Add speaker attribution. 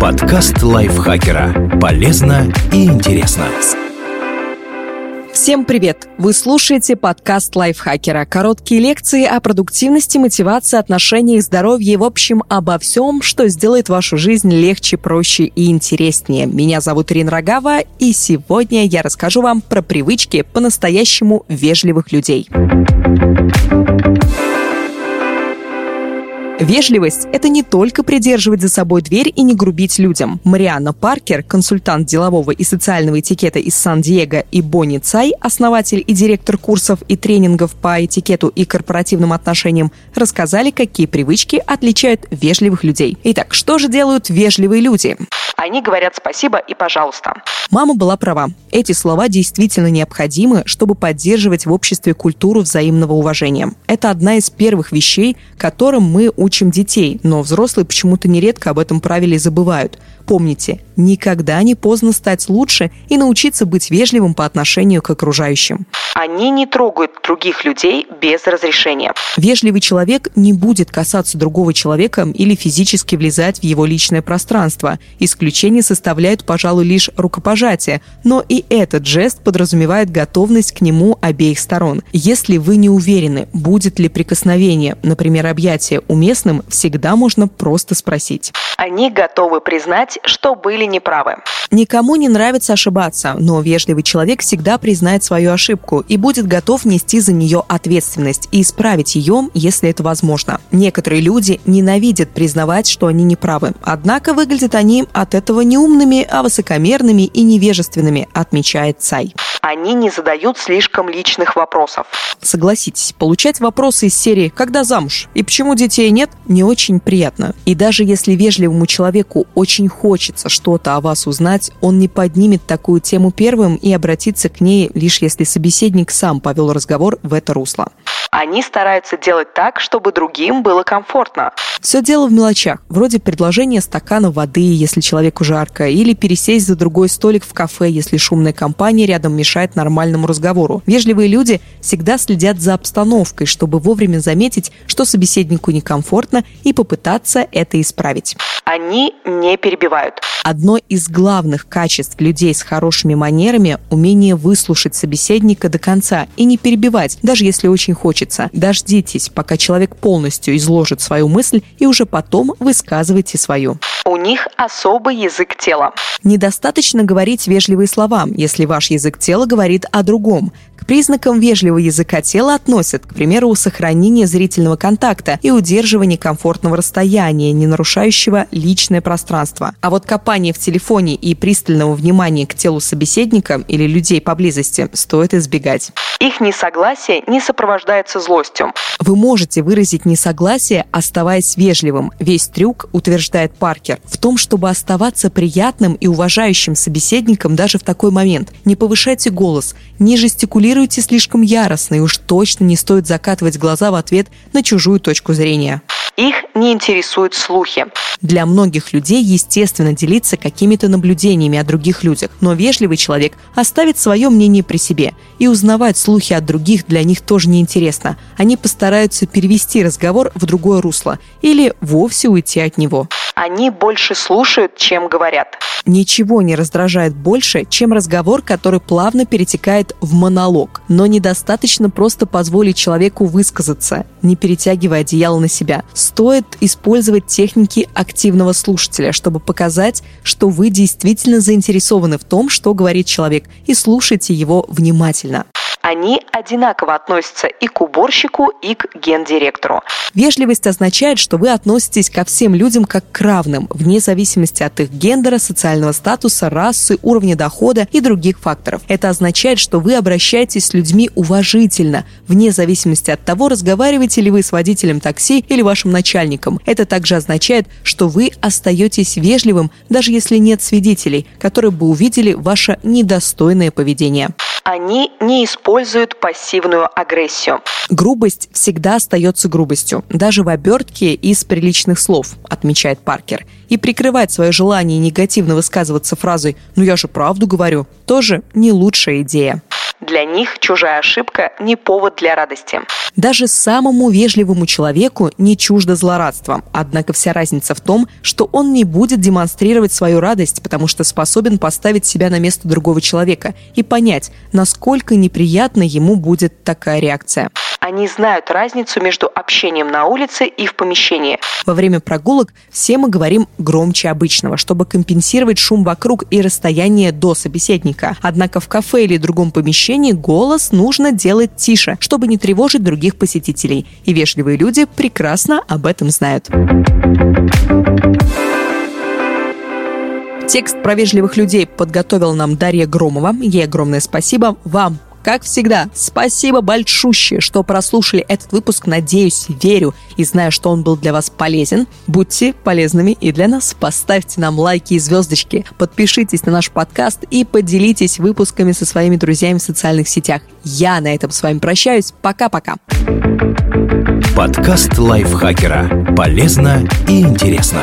Speaker 1: Подкаст лайфхакера. Полезно и интересно.
Speaker 2: Всем привет! Вы слушаете подкаст лайфхакера. Короткие лекции о продуктивности, мотивации, отношениях, здоровье и, в общем, обо всем, что сделает вашу жизнь легче, проще и интереснее. Меня зовут Ирина Рогава, и сегодня я расскажу вам про привычки по-настоящему вежливых людей. Вежливость – это не только придерживать за собой дверь и не грубить людям. Марианна Паркер, консультант делового и социального этикета из Сан-Диего, и Бонни Цай, основатель и директор курсов и тренингов по этикету и корпоративным отношениям, рассказали, какие привычки отличают вежливых людей. Итак, что же делают вежливые люди?
Speaker 3: Они говорят спасибо и пожалуйста.
Speaker 2: Мама была права. Эти слова действительно необходимы, чтобы поддерживать в обществе культуру взаимного уважения. Это одна из первых вещей, которым мы учим детей, но взрослые почему-то нередко об этом правиле забывают. Помните, никогда не поздно стать лучше и научиться быть вежливым по отношению к окружающим.
Speaker 3: Они не трогают других людей без разрешения.
Speaker 2: Вежливый человек не будет касаться другого человека или физически влезать в его личное пространство. Исключение составляют, пожалуй, лишь рукопожатие, но и этот жест подразумевает готовность к нему обеих сторон. Если вы не уверены, будет ли прикосновение, например, объятие, уместным, всегда можно просто спросить.
Speaker 3: Они готовы признать, что были неправы.
Speaker 2: Никому не нравится ошибаться, но вежливый человек всегда признает свою ошибку и будет готов нести за нее ответственность и исправить ее, если это возможно. Некоторые люди ненавидят признавать, что они неправы, однако выглядят они от этого не умными, а высокомерными и невежественными, отмечает Цай.
Speaker 3: Они не задают слишком личных вопросов.
Speaker 2: Согласитесь, получать вопросы из серии «Когда замуж?» и «Почему детей нет?» не очень приятно. И даже если вежливому человеку очень хочется что-то о вас узнать, он не поднимет такую тему первым и обратится к ней лишь если собеседник сам повел разговор в это русло.
Speaker 3: Они стараются делать так, чтобы другим было комфортно.
Speaker 2: Все дело в мелочах, вроде предложения стакана воды, если человеку жарко, или пересесть за другой столик в кафе, если шумная компания рядом мешает нормальному разговору. Вежливые люди всегда следят за обстановкой, чтобы вовремя заметить, что собеседнику некомфортно, и попытаться это исправить.
Speaker 3: Они не перебивают.
Speaker 2: Одно из главных качеств людей с хорошими манерами – умение выслушать собеседника до конца и не перебивать, даже если очень хочется. Дождитесь, пока человек полностью изложит свою мысль, и уже потом высказывайте свою.
Speaker 3: У них особый язык тела.
Speaker 2: Недостаточно говорить вежливые слова, если ваш язык тела говорит о другом. К признакам вежливого языка тела относят, к примеру, сохранение зрительного контакта и удерживание комфортного расстояния, не нарушающего личное пространство. А вот копание в телефоне и пристального внимания к телу собеседника или людей поблизости стоит избегать.
Speaker 3: Их несогласие не сопровождается злостью.
Speaker 2: Вы можете выразить несогласие, оставаясь вежливым. Весь трюк, утверждает Паркер, в том, чтобы оставаться приятным и уважающим собеседником даже в такой момент. Не повышайте голос, не жестикулируйте слишком яростно, и уж точно не стоит закатывать глаза в ответ на чужую точку зрения.
Speaker 3: Их не интересуют слухи.
Speaker 2: Для многих людей естественно делиться какими-то наблюдениями о других людях, но вежливый человек оставит свое мнение при себе. И узнавать слухи от других для них тоже неинтересно. Они постараются перевести разговор в другое русло или вовсе уйти от него.
Speaker 3: Они больше слушают, чем говорят.
Speaker 2: Ничего не раздражает больше, чем разговор, который плавно перетекает в монолог. Но недостаточно просто позволить человеку высказаться, не перетягивая одеяло на себя. Стоит использовать техники активного слушателя, чтобы показать, что вы действительно заинтересованы в том, что говорит человек, и слушайте его внимательно
Speaker 3: они одинаково относятся и к уборщику, и к гендиректору.
Speaker 2: Вежливость означает, что вы относитесь ко всем людям как к равным, вне зависимости от их гендера, социального статуса, расы, уровня дохода и других факторов. Это означает, что вы обращаетесь с людьми уважительно, вне зависимости от того, разговариваете ли вы с водителем такси или вашим начальником. Это также означает, что вы остаетесь вежливым, даже если нет свидетелей, которые бы увидели ваше недостойное поведение.
Speaker 3: Они не используют пассивную агрессию.
Speaker 2: Грубость всегда остается грубостью, даже в обертке из приличных слов, отмечает Паркер. И прикрывать свое желание негативно высказываться фразой «ну я же правду говорю» тоже не лучшая идея.
Speaker 3: Для них чужая ошибка не повод для радости.
Speaker 2: Даже самому вежливому человеку не чуждо злорадство. Однако вся разница в том, что он не будет демонстрировать свою радость, потому что способен поставить себя на место другого человека и понять, насколько неприятно ему будет такая реакция.
Speaker 3: Они знают разницу между общением на улице и в помещении.
Speaker 2: Во время прогулок все мы говорим громче обычного, чтобы компенсировать шум вокруг и расстояние до собеседника. Однако в кафе или другом помещении голос нужно делать тише, чтобы не тревожить других посетителей. И вежливые люди прекрасно об этом знают. Текст про вежливых людей подготовила нам Дарья Громова. Ей огромное спасибо. Вам как всегда, спасибо большущее, что прослушали этот выпуск. Надеюсь, верю и знаю, что он был для вас полезен. Будьте полезными и для нас. Поставьте нам лайки и звездочки. Подпишитесь на наш подкаст и поделитесь выпусками со своими друзьями в социальных сетях. Я на этом с вами прощаюсь. Пока-пока.
Speaker 1: Подкаст лайфхакера. Полезно и интересно.